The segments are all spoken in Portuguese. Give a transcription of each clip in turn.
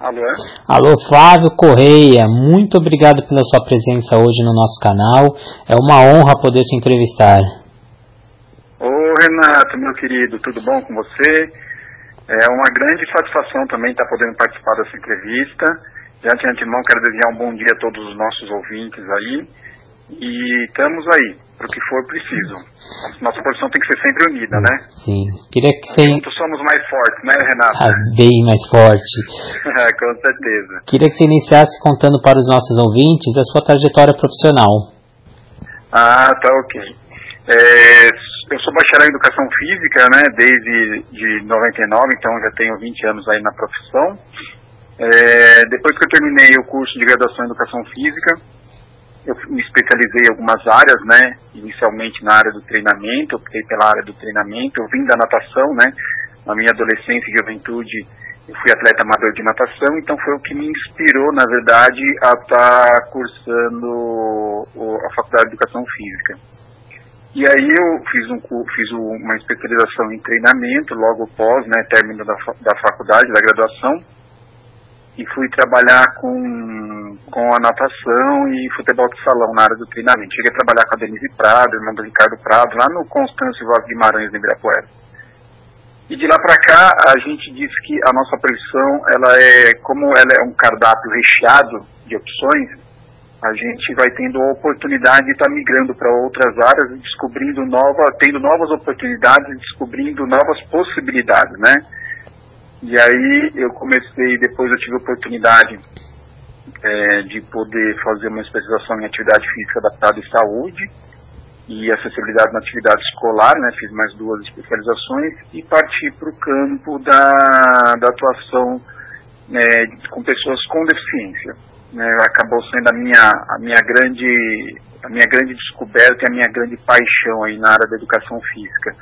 Alô? Alô, Flávio Correia, muito obrigado pela sua presença hoje no nosso canal. É uma honra poder te entrevistar. Ô Renato, meu querido, tudo bom com você? É uma grande satisfação também estar podendo participar dessa entrevista. Já de antemão quero desejar um bom dia a todos os nossos ouvintes aí. E estamos aí, para o que for preciso. Nossa posição tem que ser sempre unida, né? Sim. Queria que você. Juntos somos mais fortes, né, Renato? Ah, bem mais forte. Com certeza. Queria que você iniciasse contando para os nossos ouvintes a sua trajetória profissional. Ah, tá ok. É, eu sou bacharel em educação física, né, desde de 99, então já tenho 20 anos aí na profissão. É, depois que eu terminei o curso de graduação em educação física, eu me especializei em algumas áreas, né? Inicialmente na área do treinamento, optei pela área do treinamento. Eu vim da natação, né? Na minha adolescência e juventude, eu fui atleta amador de natação, então foi o que me inspirou, na verdade, a estar tá cursando a faculdade de educação física. E aí eu fiz, um, fiz uma especialização em treinamento logo após, né, término da, da faculdade, da graduação e fui trabalhar com, com a natação e futebol de salão na área do treinamento. Cheguei a trabalhar com a Denise Prado, irmã do Ricardo Prado, lá no Constâncio Vaz Guimarães, em Ibirapuera. E de lá para cá, a gente diz que a nossa profissão, ela é, como ela é um cardápio recheado de opções, a gente vai tendo a oportunidade de estar tá migrando para outras áreas e descobrindo novas, tendo novas oportunidades, descobrindo novas possibilidades, né? E aí eu comecei, depois eu tive a oportunidade é, de poder fazer uma especialização em atividade física adaptada e saúde e acessibilidade na atividade escolar, né, fiz mais duas especializações e parti para o campo da, da atuação é, com pessoas com deficiência. Né, acabou sendo a minha, a minha grande a minha grande descoberta e a minha grande paixão aí na área da educação física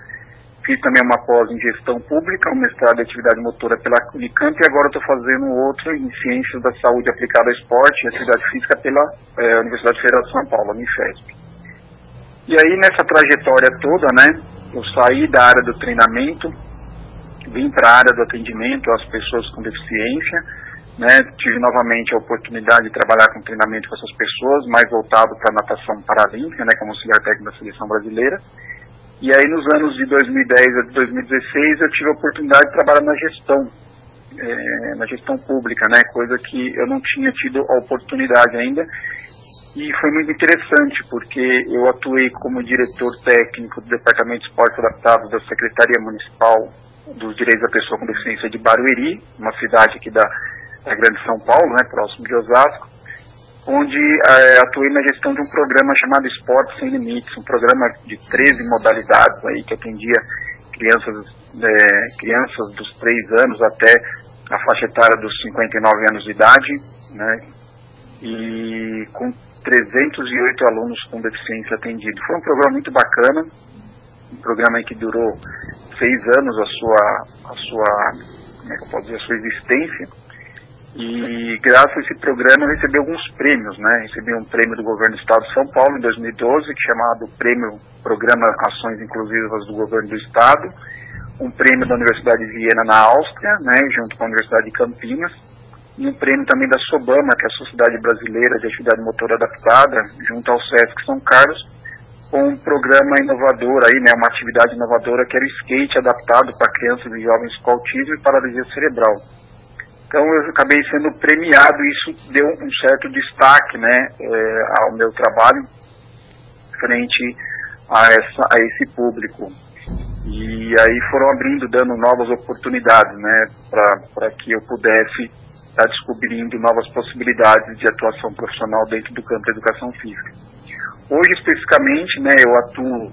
Fiz também uma pós em gestão pública, um mestrado em atividade motora pela Unicamp e agora estou fazendo outro em ciências da saúde aplicada ao esporte e atividade física pela é, Universidade Federal de São Paulo, Unifesp. E aí nessa trajetória toda, né, eu saí da área do treinamento, vim para a área do atendimento às pessoas com deficiência, né, tive novamente a oportunidade de trabalhar com treinamento com essas pessoas, mais voltado para a natação paralímpica, né, como auxiliar técnico da seleção brasileira. E aí nos anos de 2010 a 2016 eu tive a oportunidade de trabalhar na gestão, é, na gestão pública, né, coisa que eu não tinha tido a oportunidade ainda. E foi muito interessante, porque eu atuei como diretor técnico do Departamento de Esporte Adaptado da Secretaria Municipal dos Direitos da Pessoa com Deficiência de Barueri, uma cidade aqui da, da Grande São Paulo, né, próximo de Osasco onde é, atuei na gestão de um programa chamado Esporte Sem Limites, um programa de 13 modalidades aí que atendia crianças, é, crianças dos 3 anos até a faixa etária dos 59 anos de idade, né, e com 308 alunos com deficiência atendidos. Foi um programa muito bacana, um programa que durou seis anos a sua, a sua, como é que eu posso dizer, a sua existência, e graças a esse programa eu recebi alguns prêmios, né? Recebi um prêmio do governo do estado de São Paulo em 2012, que chamado Prêmio Programa Ações Inclusivas do Governo do Estado, um prêmio da Universidade de Viena na Áustria, né, junto com a Universidade de Campinas, e um prêmio também da SOBAMA, que é a Sociedade Brasileira de Atividade Motora Adaptada, junto ao SESC São Carlos, com um programa inovador aí, né, uma atividade inovadora que era o skate adaptado para crianças e jovens com autismo e paralisia cerebral. Então eu acabei sendo premiado e isso deu um certo destaque né, é, ao meu trabalho frente a, essa, a esse público. E aí foram abrindo, dando novas oportunidades né, para que eu pudesse estar tá descobrindo novas possibilidades de atuação profissional dentro do campo da educação física. Hoje, especificamente, né, eu atuo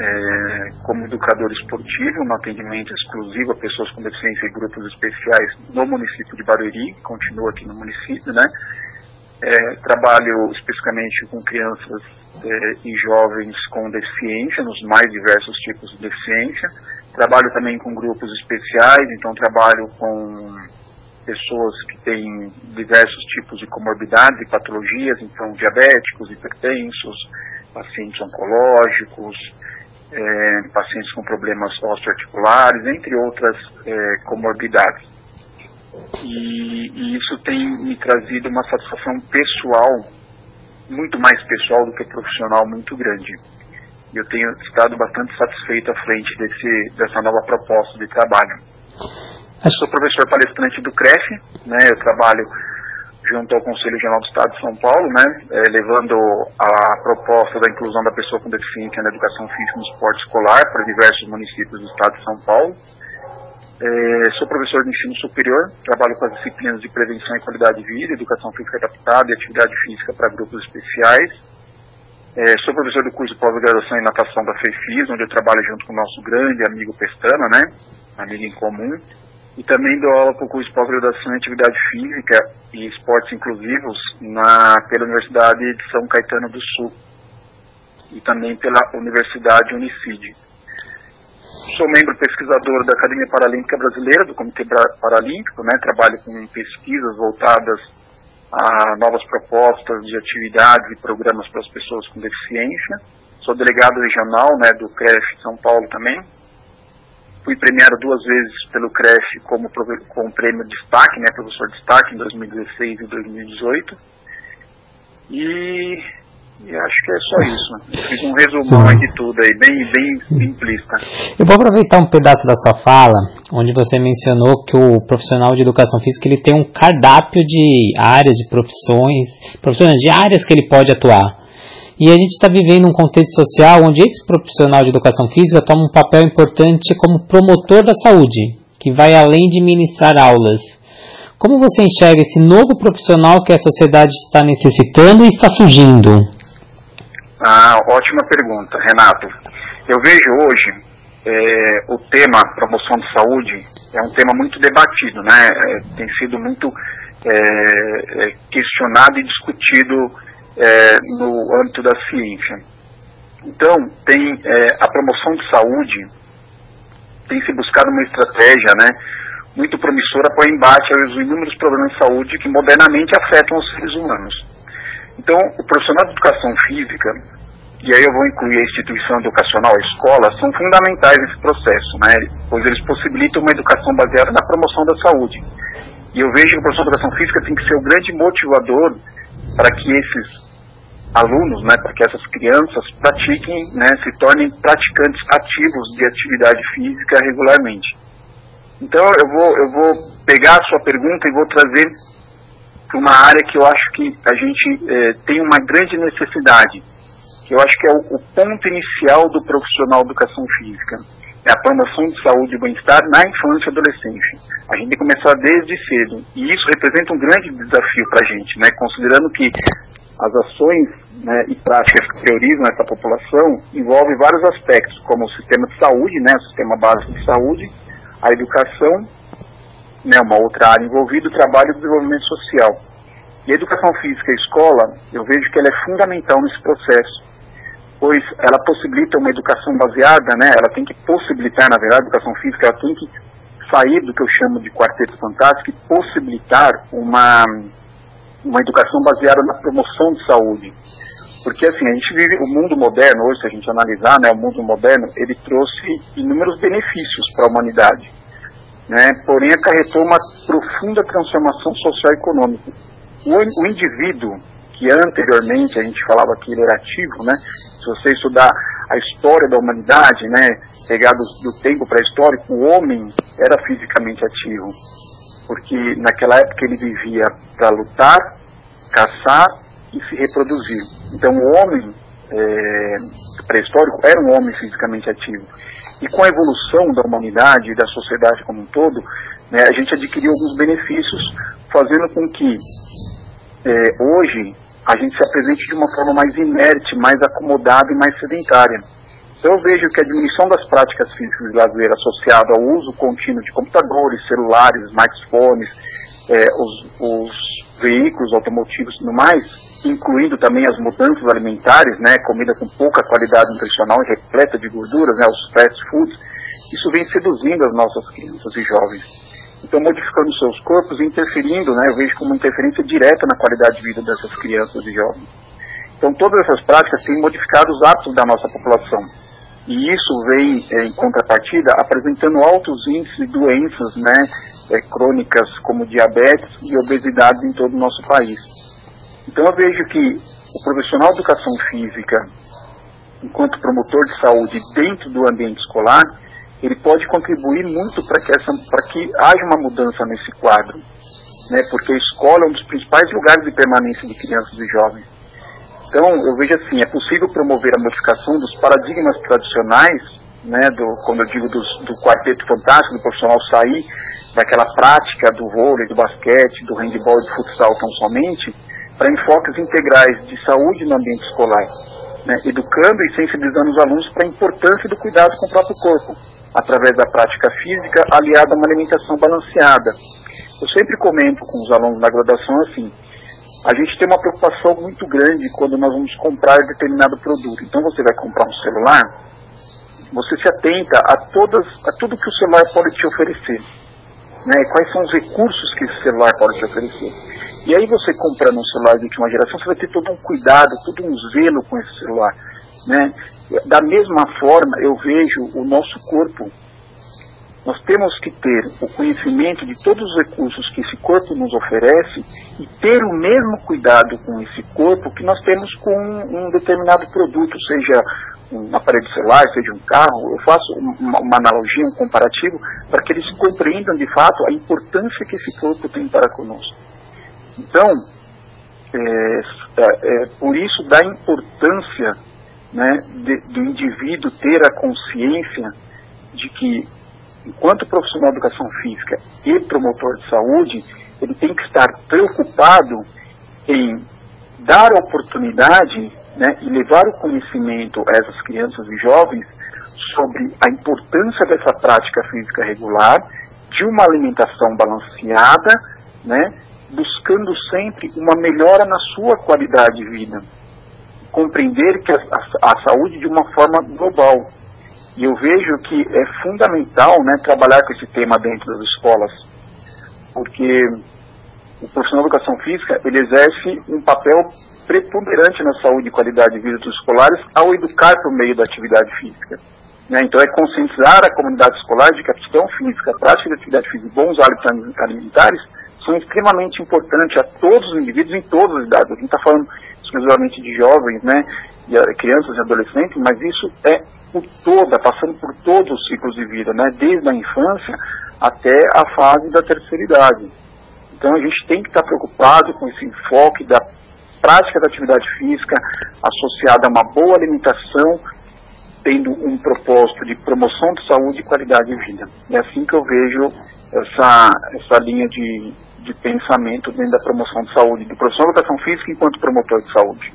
é, como educador esportivo, no atendimento exclusivo a pessoas com deficiência e grupos especiais no município de Barueri, continua aqui no município, né? É, trabalho especificamente com crianças é, e jovens com deficiência, nos mais diversos tipos de deficiência. Trabalho também com grupos especiais, então trabalho com pessoas que têm diversos tipos de comorbidades e patologias, então diabéticos, hipertensos, pacientes oncológicos, é, pacientes com problemas osteoarticulares, entre outras é, comorbidades. E, e isso tem me trazido uma satisfação pessoal, muito mais pessoal do que profissional, muito grande. Eu tenho estado bastante satisfeito à frente desse, dessa nova proposta de trabalho. Eu sou professor palestrante do CREF, né, eu trabalho junto ao Conselho Regional do Estado de São Paulo, né, é, levando a proposta da inclusão da pessoa com deficiência na educação física no esporte escolar para diversos municípios do Estado de São Paulo. É, sou professor de ensino superior, trabalho com as disciplinas de prevenção e qualidade de vida, educação física adaptada e atividade física para grupos especiais. É, sou professor do curso de pós-graduação em natação da FEFIS, onde eu trabalho junto com o nosso grande amigo Pestana, né, amigo em comum e também dou aula para o curso de pós-graduação em atividade física e esportes inclusivos na, pela Universidade de São Caetano do Sul e também pela Universidade Unicid. Sou membro pesquisador da Academia Paralímpica Brasileira, do Comitê Paralímpico, né, trabalho com pesquisas voltadas a novas propostas de atividades e programas para as pessoas com deficiência. Sou delegado regional né, do CREF São Paulo também, Fui premiado duas vezes pelo CREF como com o prêmio destaque, né, professor destaque em 2016 e 2018. E, e acho que é só isso. Fiz um resumão de tudo aí, bem, bem simplista. Eu vou aproveitar um pedaço da sua fala, onde você mencionou que o profissional de educação física ele tem um cardápio de áreas, de profissões, profissões de áreas que ele pode atuar. E a gente está vivendo um contexto social onde esse profissional de educação física toma um papel importante como promotor da saúde, que vai além de ministrar aulas. Como você enxerga esse novo profissional que a sociedade está necessitando e está surgindo? Ah, ótima pergunta, Renato. Eu vejo hoje é, o tema promoção de saúde é um tema muito debatido, né? É, tem sido muito é, é questionado e discutido é, no âmbito da ciência. Então, tem é, a promoção de saúde, tem se buscado uma estratégia né, muito promissora para o embate aos inúmeros problemas de saúde que modernamente afetam os seres humanos. Então, o profissional de educação física, e aí eu vou incluir a instituição educacional, a escola, são fundamentais nesse processo, né, pois eles possibilitam uma educação baseada na promoção da saúde. E eu vejo que o professor de educação física tem que ser o grande motivador para que esses alunos, né, para que essas crianças pratiquem, né, se tornem praticantes ativos de atividade física regularmente. Então eu vou, eu vou pegar a sua pergunta e vou trazer para uma área que eu acho que a gente é, tem uma grande necessidade, que eu acho que é o, o ponto inicial do profissional de educação física. É a promoção de saúde e bem-estar na infância e adolescência. A gente tem que começar desde cedo. E isso representa um grande desafio para a gente, né? considerando que as ações né, e práticas que priorizam essa população envolvem vários aspectos, como o sistema de saúde, né, o sistema básico de saúde, a educação, né, uma outra área envolvida, o trabalho e o desenvolvimento social. E a educação física e escola, eu vejo que ela é fundamental nesse processo, pois ela possibilita uma educação baseada, né, ela tem que possibilitar, na verdade, a educação física, ela tem que sair do que eu chamo de quarteto fantástico e possibilitar uma uma educação baseada na promoção de saúde. Porque assim, a gente vive o mundo moderno, hoje se a gente analisar, né, o mundo moderno, ele trouxe inúmeros benefícios para a humanidade. Né, porém acarretou uma profunda transformação social e econômica. O, o indivíduo, que anteriormente a gente falava que ele era ativo, né, se você estudar a história da humanidade, né, pegar do, do tempo pré-histórico, o homem era fisicamente ativo porque naquela época ele vivia para lutar, caçar e se reproduzir. Então o homem é, pré-histórico era um homem fisicamente ativo. E com a evolução da humanidade e da sociedade como um todo, né, a gente adquiriu alguns benefícios, fazendo com que é, hoje a gente se apresente de uma forma mais inerte, mais acomodada e mais sedentária. Eu vejo que a diminuição das práticas físicas de lazer associada ao uso contínuo de computadores, celulares, smartphones, é, os, os, veículos automotivos e tudo mais, incluindo também as mudanças alimentares, né, comida com pouca qualidade nutricional e repleta de gorduras, né, os fast foods, isso vem seduzindo as nossas crianças e jovens. Então, modificando seus corpos e interferindo, né, eu vejo como interferência direta na qualidade de vida dessas crianças e jovens. Então, todas essas práticas têm modificado os hábitos da nossa população e isso vem, é, em contrapartida, apresentando altos índices de doenças, né, é, crônicas como diabetes e obesidade em todo o nosso país. Então eu vejo que o profissional de educação física, enquanto promotor de saúde dentro do ambiente escolar, ele pode contribuir muito para que, essa, que haja uma mudança nesse quadro, né, porque a escola é um dos principais lugares de permanência de crianças e jovens. Então, eu vejo assim, é possível promover a modificação dos paradigmas tradicionais, né, do, como eu digo, dos, do quarteto fantástico, do profissional sair daquela prática do vôlei, do basquete, do handebol e do futsal tão somente, para enfoques integrais de saúde no ambiente escolar, né, educando e sensibilizando os alunos para a importância do cuidado com o próprio corpo, através da prática física aliada a uma alimentação balanceada. Eu sempre comento com os alunos da graduação assim, a gente tem uma preocupação muito grande quando nós vamos comprar determinado produto. Então você vai comprar um celular, você se atenta a todas, a tudo que o celular pode te oferecer, né? Quais são os recursos que esse celular pode te oferecer? E aí você comprando um celular de última geração, você vai ter todo um cuidado, todo um zelo com esse celular, né? Da mesma forma, eu vejo o nosso corpo nós temos que ter o conhecimento de todos os recursos que esse corpo nos oferece e ter o mesmo cuidado com esse corpo que nós temos com um determinado produto, seja um aparelho celular, seja um carro. Eu faço uma, uma analogia, um comparativo, para que eles compreendam de fato a importância que esse corpo tem para conosco. Então, é, é, é por isso da importância né, de, do indivíduo ter a consciência de que enquanto profissional de educação física e promotor de saúde, ele tem que estar preocupado em dar oportunidade né, e levar o conhecimento a essas crianças e jovens sobre a importância dessa prática física regular, de uma alimentação balanceada, né, buscando sempre uma melhora na sua qualidade de vida. Compreender que a, a, a saúde de uma forma global, e eu vejo que é fundamental né, trabalhar com esse tema dentro das escolas, porque o profissional de educação física ele exerce um papel preponderante na saúde e qualidade de vida dos escolares ao educar por meio da atividade física. Né? Então é conscientizar a comunidade escolar de que a questão física, a prática de atividade física e bons hábitos alimentares são extremamente importantes a todos os indivíduos em todas as idades. A gente está falando exclusivamente de jovens, né, de crianças e adolescentes, mas isso é por toda, passando por todos os ciclos de vida, né, desde a infância até a fase da terceira idade. Então a gente tem que estar preocupado com esse enfoque da prática da atividade física associada a uma boa alimentação, tendo um propósito de promoção de saúde e qualidade de vida. É assim que eu vejo essa, essa linha de, de pensamento dentro da promoção de saúde, do profissional de educação física enquanto promotor de saúde.